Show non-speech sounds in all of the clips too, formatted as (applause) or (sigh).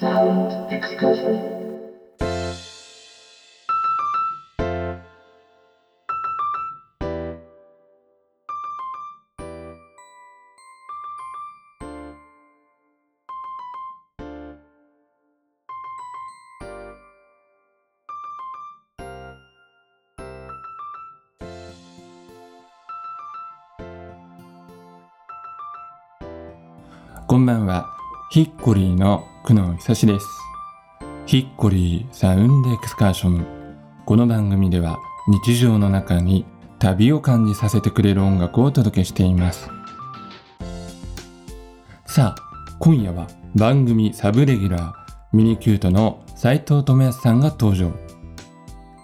こんばんは、ヒッコリーの久野久志です。ヒッコリーサウンドエクスカーション。この番組では日常の中に旅を感じさせてくれる音楽をお届けしています。さあ、今夜は番組サブレギュラーミニキュートの斉藤智康さんが登場。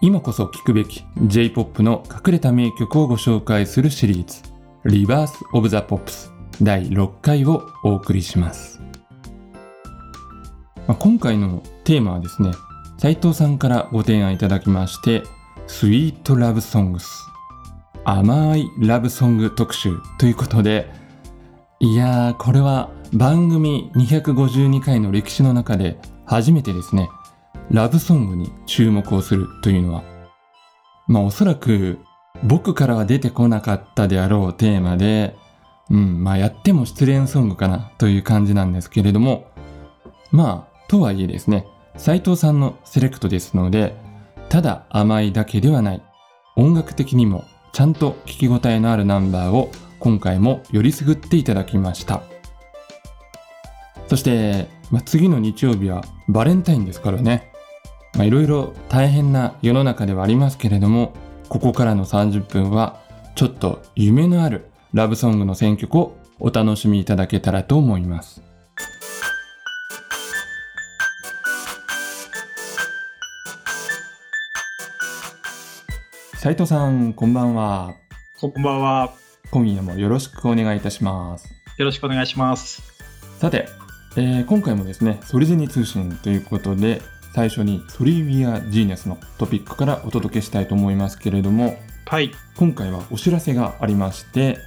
今こそ聴くべき J-POP の隠れた名曲をご紹介するシリーズリバース・オブ・ザ・ポップス第6回をお送りします。まあ今回のテーマはですね、斉藤さんからご提案いただきまして、スイートラブソングス、甘いラブソング特集ということで、いやー、これは番組252回の歴史の中で初めてですね、ラブソングに注目をするというのは、まあおそらく僕からは出てこなかったであろうテーマで、うん、まあやっても失恋ソングかなという感じなんですけれども、まあ、とはいえですね、斉藤さんのセレクトですので、ただ甘いだけではない、音楽的にもちゃんと聞き応えのあるナンバーを今回もよりすぐっていただきました。そして、まあ、次の日曜日はバレンタインですからね。いろいろ大変な世の中ではありますけれども、ここからの30分はちょっと夢のあるラブソングの選曲をお楽しみいただけたらと思います。斉藤さん、こんばんは。こんばんは。今夜もよろしくお願いいたします。よろしくお願いします。さて、えー今回もですね、ソリゼニ通信ということで、最初にソリウィア・ジーネスのトピックからお届けしたいと思いますけれども、はい。今回はお知らせがありまして、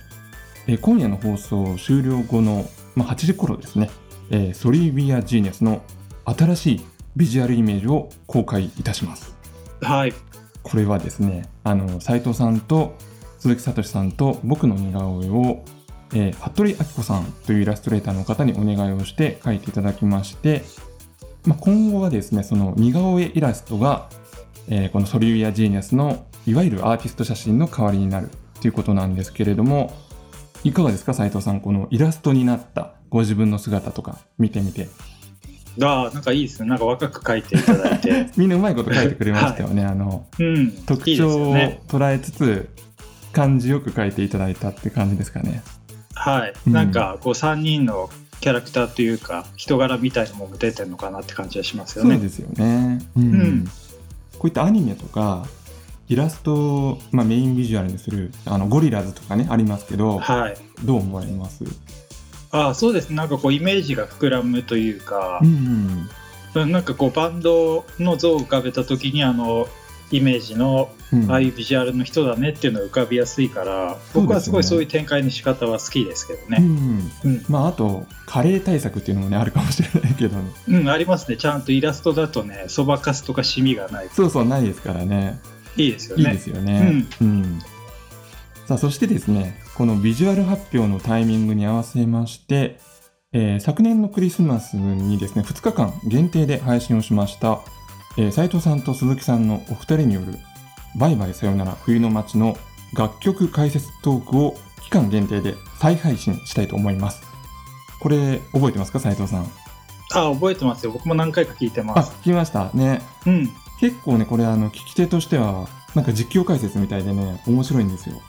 えー今夜の放送終了後の、まあ、8時頃ですね、えーソリウィア・ジーネスの新しいビジュアルイメージを公開いたします。はい。これはですね、あの斉藤さんと鈴木聡さんと僕の似顔絵を、えー服部明子さんというイラストレーターの方にお願いをして描いていただきまして、まあ、今後はですね、その似顔絵イラストが、えーこのソリューヤ・ジーニアスのいわゆるアーティスト写真の代わりになるということなんですけれども、いかがですか、斉藤さん、このイラストになったご自分の姿とか見てみて。ああ、なんかいいですね。なんか若く描いていただいて。(laughs) みんなうまいこと描いてくれましたよね。あのうん。特徴を。捉えつつ感じよく書いていただいたって感じですかね。はい。うんなんか、こう、3人のキャラクターというか、人柄みたいなものが出てるのかなって感じがしますよね。そうですよね、うんうんこういったアニメとかイラストを、まあ、メインビジュアルにするあのゴリラズとかねありますけどはい。どう思われます？ああ、そうですね。なんかこう、イメージが膨らむというかうん、うんなんかこう、バンドの像を浮かべた時に、あの、イメージのうんああいうビジュアルの人だねっていうのが浮かびやすいから、そうですよね僕はすごいそういう展開の仕方は好きですけどうね。んうんまああとカレー対策っていうのもねあるかもしれないけど、ね、うん、ありますね。ちゃんとイラストだとね、そばかすとかシミがない。そうそうないですからねいいですよね。いいですよね。うんさあそしてですねこのビジュアル発表のタイミングに合わせまして、えー昨年のクリスマスにですね2日間限定で配信をしました、えー斉藤さんと鈴木さんのお二人による「バイバイさよなら冬の街」の楽曲解説トークを期間限定で再配信したいと思いますこれ覚えてますか斉藤さん？あ、覚えてますよ。僕も何回か聞いてあます。聞きましたねうん。結構ねこれあの聞き手としてはなんか実況解説みたいでね面白いんですよ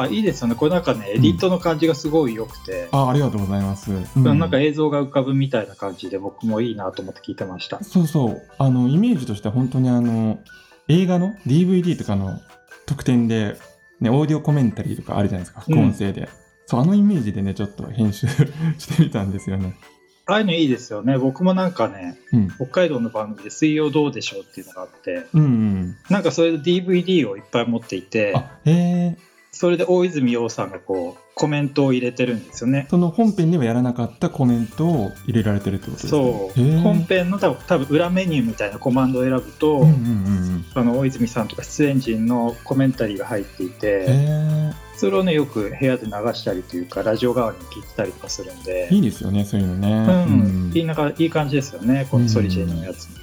あ、いいですよね。これなんかね、エディットの感じがすごい良くて、あありがとうございます、うん。なんか映像が浮かぶみたいな感じで、僕もいいなと思って聞いてました。そうそう。あのイメージとしては本当にあの映画の DVD とかの特典で、ね、オーディオコメンタリーとかあるじゃないですか。副音声で、そうあのイメージでねちょっと編集 (laughs) してみたんですよね。ああいうのいいですよね。僕もなんかね、うん。北海道の番組で水曜どうでしょうっていうのがあって、うんうん。なんかそれで DVD をいっぱい持っていて、あへえそれで大泉洋さんがこうコメントを入れてるんですよね。その本編ではやらなかったコメントを入れられてるってことですかそう。本編の多分多分裏メニューみたいなコマンドを選ぶと、うんうんうんうん。あの大泉さんとか出演陣のコメンタリーが入っていて、それをねよく部屋で流したりというかラジオ代わりに聞いてたりとかするんで、いいですよねそういうのね、うん。いいなんかいい感じですよねこのソリジェニのやつも。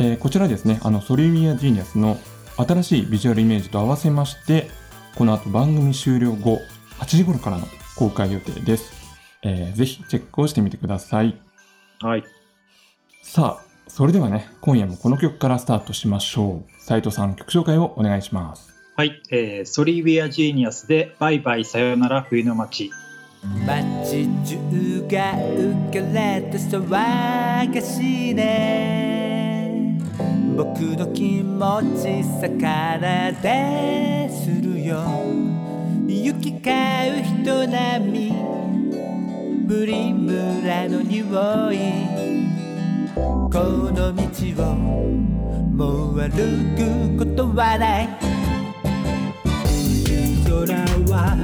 えーこちらですね。あのソリミアジーニアスの新しいビジュアルイメージと合わせましてこの後番組終了後8時頃からの公開予定です、えーぜひチェックをしてみてください。はい。さあそれではね今夜もこの曲からスタートしましょう。斉藤さん曲紹介をお願いします。はい、えーソリビアジーニアスでバイバイさよなら冬の街。街中が浮かれて騒がしいね僕の気持ち逆でするよ。行き交う人並み。プリムラの匂い。この道をもう歩くことはない。空は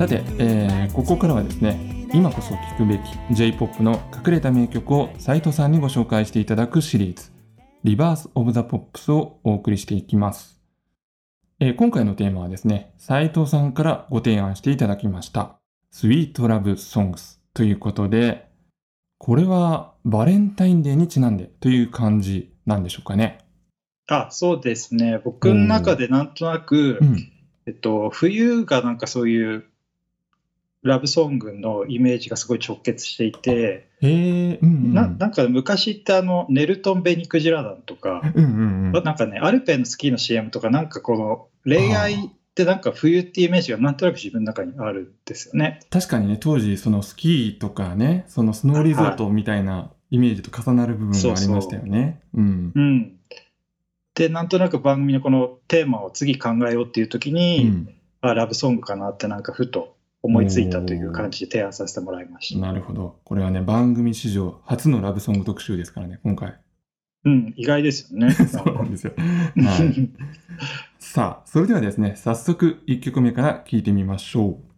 さて、えーここからはですね今こそ聴くべき J-POP の隠れた名曲を斉藤さんにご紹介していただくシリーズリバース・オブ・ザ・ポップスをお送りしていきます、えー今回のテーマはですね斉藤さんからご提案していただきましたスイート・ラブ・ソングスということでこれはバレンタインデーにちなんでという感じなんでしょうかね。あそうですね。僕の中でなんとなく、うん。えっと、冬がなんかそういうラブソングのイメージがすごい直結していて、へえうんうんななんか昔ってあのネルトン・ベニクジラダンとか、うんうんうん。なんかねアルペンのスキーの CM とかなんかこの恋愛ってなんか冬っていうイメージがなんとなく自分の中にあるんですよね。確かにね当時そのスキーとかねそのスノーリゾートみたいなイメージと重なる部分がありましたよね。うん。うん、でなんとなく番組のこのテーマを次考えようっていう時に、うん。あラブソングかなってなんかふと思いついたという感じで提案させてもらいました。なるほどこれはね番組史上初のラブソング特集ですからね今回。うん、意外ですよね。(laughs) そうなんですよ。はい、(laughs) さあそれではですね早速1曲目から聴いてみましょう。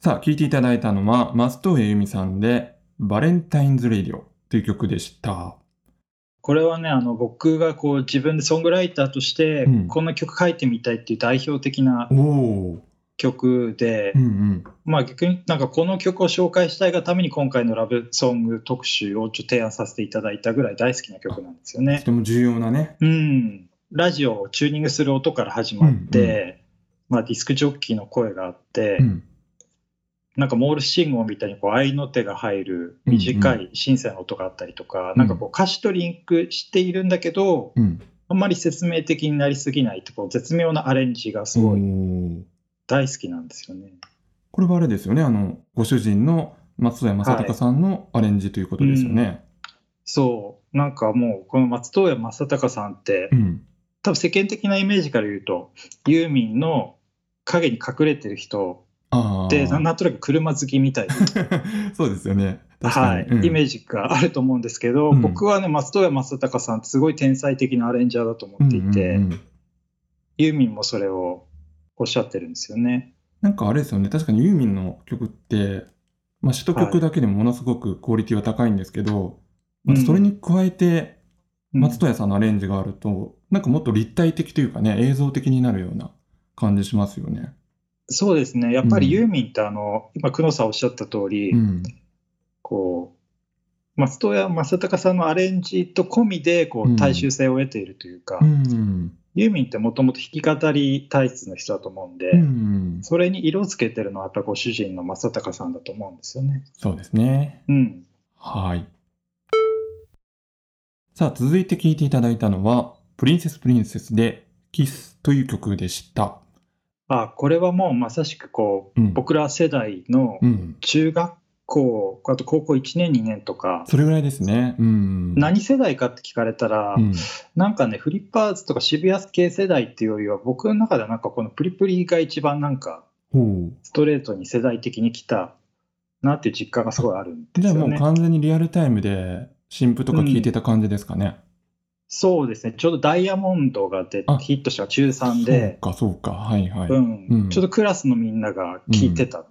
さあ聴いていただいたのは松任谷由実さんで「バレンタインズ・レディオ」という曲でした。これはねあの僕がこう自分でソングライターとしてうんこんな曲書いてみたいっていう代表的なおお、曲で、うんうん、まあ逆になんかこの曲を紹介したいがために今回のラブソング特集をちょっと提案させていただいたぐらい大好きな曲なんですよね。と。ても重要なね。うん、ラジオをチューニングする音から始まって、まあ、ディスクジョッキーの声があって、うん。なんかモールス信号みたいにこう合いの手が入る短いシンセの音があったりとか、うん。なんかこう歌詞とリンクしているんだけど、うん、あんまり説明的になりすぎないってこう絶妙なアレンジがすごい大好きなんですよね。これはあれですよね。あのご主人の松任谷正隆さんのアレンジということですよね。そう。なんかもうこの松任谷正隆さんって、うん、多分世間的なイメージから言うとユーミンの影に隠れてる人あでなんとなく車好きみたいな、(laughs) そうですよね。はい。うん。イメージがあると思うんですけど、うん。僕はね松任谷正隆さんすごい天才的なアレンジャーだと思っていて、うんうんうん。ユーミンもそれをおっしゃってるんですよね。なんかあれですよね確かにユーミンの曲って、まあ、首都曲だけでもものすごくクオリティは高いんですけど、またそれに加えてうん松任谷さんのアレンジがあると、なんかもっと立体的というかね、映像的になるような感じしますよね。そうですね。やっぱりうんユーミンってあの、今、久野さんおっしゃった通り、うん。こう、松任谷正隆さんのアレンジと込みで、こうんう、大衆性を得ているというか、うん。ユーミンってもともと弾き語り体質の人だと思うんで、うん。それに色つけてるのはやっぱご主人の正隆さんだと思うんですよね。そうですね。うん。はい。さあ、続いて聴いていただいたのは、プリンセスプリンセスでキスという曲でした。あ、これはもうまさしくこう、うん。僕ら世代のうん。中学校、あと高校1年、2年とか、それぐらいですね。うん。何世代かって聞かれたら、うん。なんかね、フリッパーズとか渋谷系世代っていうよりは、僕の中ではなんかこのプリプリが一番なんか。ストレートに世代的に来たなっていう実感がすごいあるんでじゃあもうすよね。完全にリアルタイムで新譜とか聞いてた感じですかね。そうですね、ちょうどダイヤモンドが出あヒットした中3で、そうか、そうか。はいはい。うんうんちょっとクラスのみんなが聴いてたっ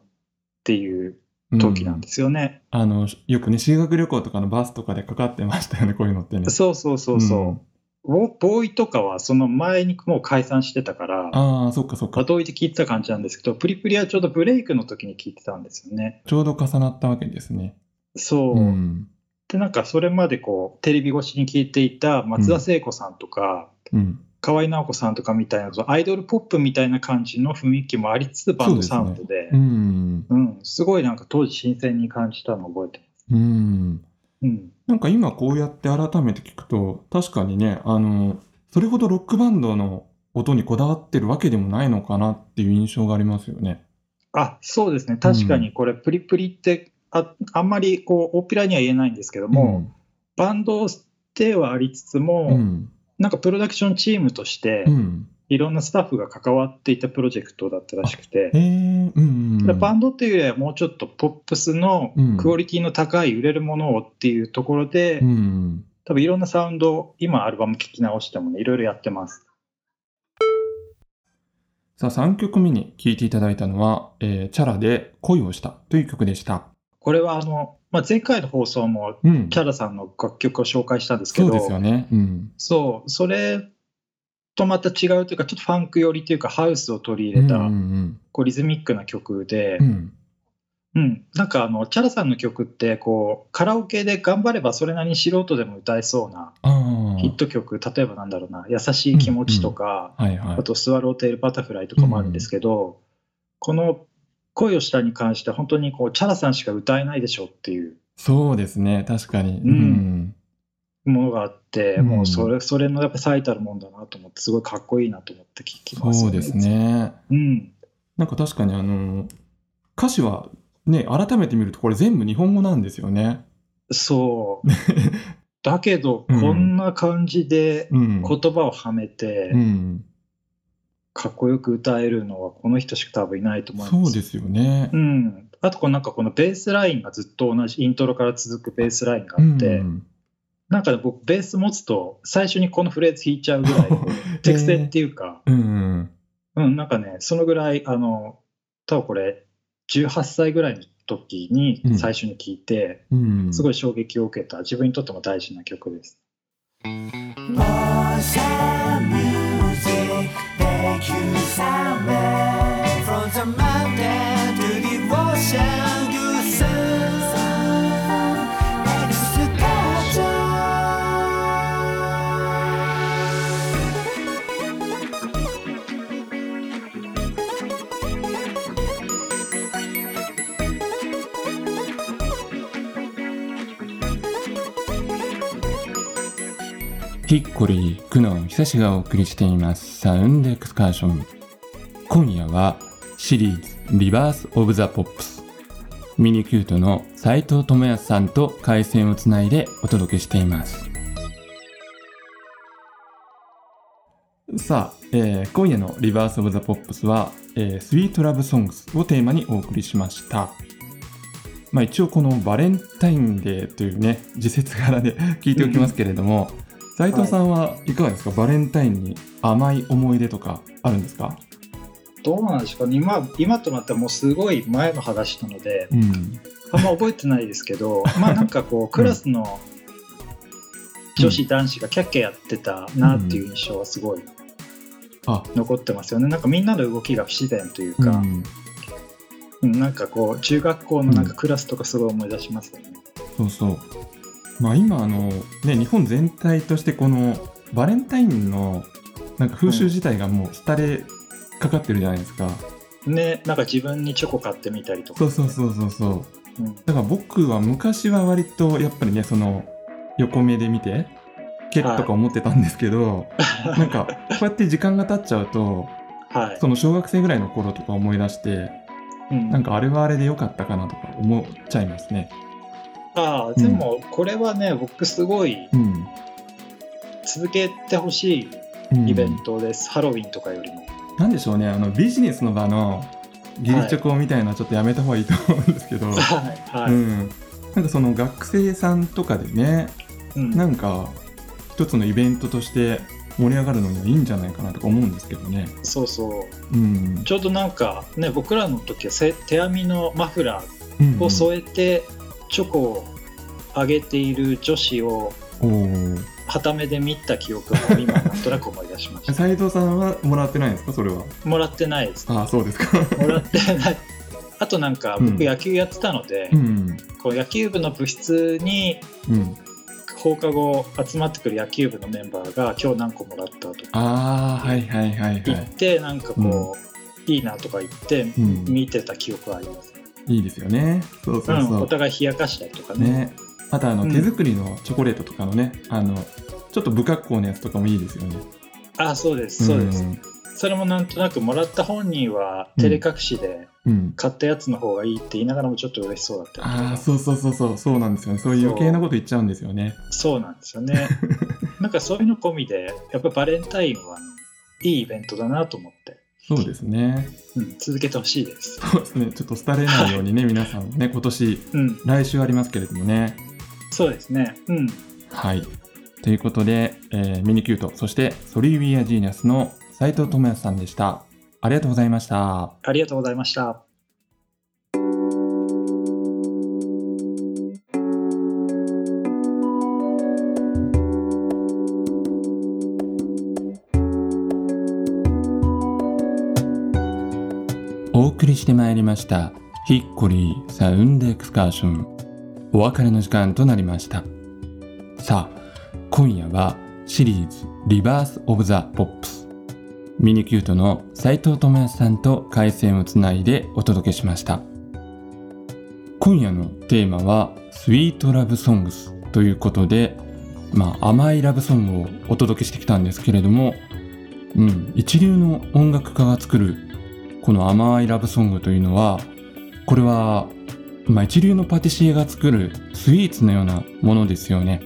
ていう時なんですよね。あの、よくね、修学旅行とかのバスとかでかかってましたよね、こういうのってね。そうそうそうそう。うんボボーイとかはその前にもう解散してたから、ああ、そっかそっか。後追いで聴いてた感じなんですけど、プリプリはちょうどブレイクの時に聴いてたんですよね。ちょうど重なったわけですね。そう。うん。で、なんかそれまでこう、テレビ越しに聴いていた松田聖子さんとか、うん。河合直子さんとかみたいな、アイドルポップみたいな感じの雰囲気もありつつ、バンドサウンドで、うん。うん、すごいなんか当時新鮮に感じたのを覚えてます。うん。うん。なんか今こうやって改めて聞くと、確かにね、あの、それほどロックバンドの音にこだわってるわけでもないのかなっていう印象がありますよね。あ、そうですね。確かにこれ、プリプリって、ああんまりこう、大っぴらには言えないんですけども、バンドではありつつも。なんかプロダクションチームとしてう、ん。いろんなスタッフが関わっていたプロジェクトだったらしくてうん、うん。バンドっていうよりはもうちょっとポップスのうんクオリティの高い売れるものをっていうところで、うん。多分いろんなサウンドを今アルバム聴き直してもねいろいろやってますさあ、3曲目に聴いていただいたのは、えーチャラで恋をしたという曲でした。これはあの、まあ、前回の放送もうん。チャラさんの楽曲を紹介したんですけどそうですよね。うん。そうそれとまた違うというかちょっとファンク寄りというかハウスを取り入れた、うんうんこうリズミックな曲で、うん。うん、なんかあのチャラさんの曲ってこうカラオケで頑張ればそれなりに素人でも歌えそうな。ヒット曲例えばなんだろうな「優しい気持ち」とか、あ。と「スワローテールバタフライ」とかもあるんですけど、この「恋をした」に関しては本当にこうチャラさんしか歌えないでしょっていうそうですね。確かに。うんものがあって、うんもうそれそれのやっぱ最たるもんだなと思ってすごいかっこいいなと思って聞きますそうです。ね。うん、なんか確かにあの、歌詞はね、改めて見るとこれ全部日本語なんですよね。そうだけど、うんこんな感じでうん。言葉をはめて、うん。かっこよく歌えるのはこの人しか多分いないと思います。そうですよねう。ん、あとこのなんかこのベースラインがずっと同じイントロから続くベースラインがあって、うんなんかね僕ベース持つと最初にこのフレーズ弾いちゃうぐらい (laughs) 適正っていうか、うん。うん、なんかねそのぐらいあの多分これ18歳ぐらいの時に最初に聴いて、うん。すごい衝撃を受けた自分にとっても大事な曲です。ヒッコリー、久野久志がお送りしています。サウンドエクスカーション。今夜はシリーズリバース・オブ・ザ・ポップス。ミニキュートの斉藤智康さんと回線をつないでお届けしています。さあ、えー今夜のリバース・オブ・ザ・ポップスは、えー、スイート・ラブ・ソングスをテーマにお送りしました。まあ一応このバレンタインデーというね、時節柄で (laughs) 聞いておきますけれども、斉藤さんはいかがですか、バレンタインに甘い思い出とかあるんですか？どうなんでしょうか？ね今今となってはもうすごい前の話なのでうん。あんま覚えてないですけど (laughs) まあなんかこうクラスの女子男子がキャッキャやってたなっていう印象はすごいあ。残ってますよね。なんかみんなの動きが不自然というか、うん、うんなんかこう中学校のなんかクラスとかすごい思い出しますよね、そうそう。まあ今あのね日本全体としてこのバレンタインのなんか風習自体がもう廃れかかってるじゃないですか。ねなんか自分にチョコ買ってみたりとか、そうそうそうそうそう。うんだから僕は昔は割とやっぱりねその横目で見てけとか思ってたんですけど、なんかこうやって時間が経っちゃうとはいその小学生ぐらいの頃とか思い出してうんなんかあれはあれで良かったかなとか思っちゃいますね。ああでもこれはね、僕すごいうん。続けてほしいうん。イベントです、ハロウィンとかよりも。なんでしょうねあのビジネスの場の義理チョコみたいなのはちょっとやめた方がいいと思うんですけど、はい。はい、うん、なんかその学生さんとかでねうん。なんか一つのイベントとして盛り上がるのにはいいんじゃないかなとか思うんですけどね。そうそう。うん。ちょうどなんかね僕らの時はせ手編みのマフラうんーを添えてチョコをあげている女子をおー。はためで見た記憶も今なんとなく思い出しまし (laughs) 斉藤さんはもらってないんですか？それは。たもらってないです。ああそうですか。もらってない。あとなんかうん。僕野球やってたので、うん。こう野球部の部室にうん。放課後集まってくる野球部のメンバーが今日何個もらったとかああはいはいはいはい。言ってなんかこう、いいなとか言ってうん。見てた記憶はあります、いいですよね。そうそううん、そう。お互い冷やかしたりとかねね。あとあのうん手作りのチョコレートとかのね、あのちょっと不格好なやつとかもいいですよね。あそうですそうです、んそれもなんとなくもらった本人は照れ隠しでうん。買ったやつの方がいいって言いながらもちょっと嬉しそうだったああそうそうそうそうそうなんですよね。そういう余計なこと言っちゃうんですよね。そうなんですよね (laughs) なんかそういうの込みでやっぱバレンタインはいいイベントだなと思って、そうですね。うん、続けてほしいですそうですね。ちょっと廃れないようにね、皆さんね、今年、うん来週ありますけれどもね。そうですねうんはい。ということで、えーミニキュート、そしてソリービアジーニャスの斉藤智康さんでした。ありがとうございました。ありがとうございましたりしてまいりましたヒッコリーサウンドエクスカーション。お別れの時間となりました。さあ今夜はシリーズリバースオブザポップスミニキュートの斉藤智康さんと回線をつないでお届けしました。今夜のテーマはスイートラブソングスということでまあ甘いラブソングをお届けしてきたんですけれどもうん、一流の音楽家が作るこの甘いラブソングというのはこれは、まあ、一流のパティシエが作るスイーツのようなものですよね。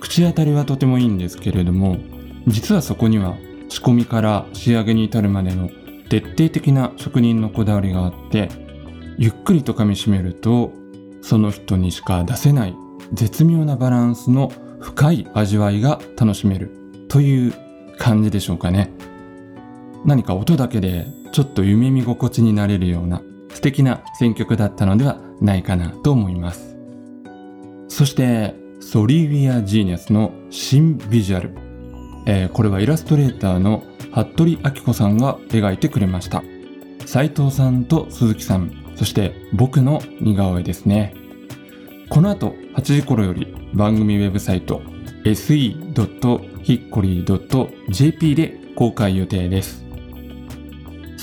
口当たりはとてもいいんですけれども実はそこには仕込みから仕上げに至るまでの徹底的な職人のこだわりがあってゆっくりと噛みしめるとその人にしか出せない絶妙なバランスの深い味わいが楽しめるという感じでしょうかね。何か音だけでちょっと夢見心地になれるような素敵な選曲だったのではないかなと思います。そしてソリビア・ジーニャスの新ビジュアル、えーこれはイラストレーターの服部明子さんが描いてくれました。斉藤さんと鈴木さん。そして僕の似顔絵ですね。この後8時頃より番組ウェブサイト se.hickory.jp で公開予定です。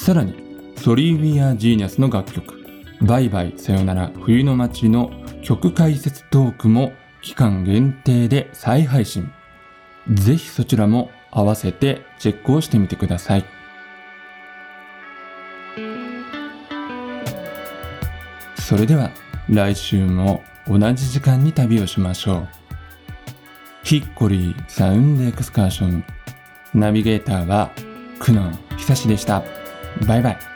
さらにソリービア・ジーニャスの楽曲「バイバイさよなら冬の街」の曲解説トークも期間限定で再配信。ぜひそちらも合わせてチェックをしてみてください。それでは来週も同じ時間に旅をしましょう。ヒッコリーサウンドエクスカーション。ナビゲーターは久野久志でした。バイバイ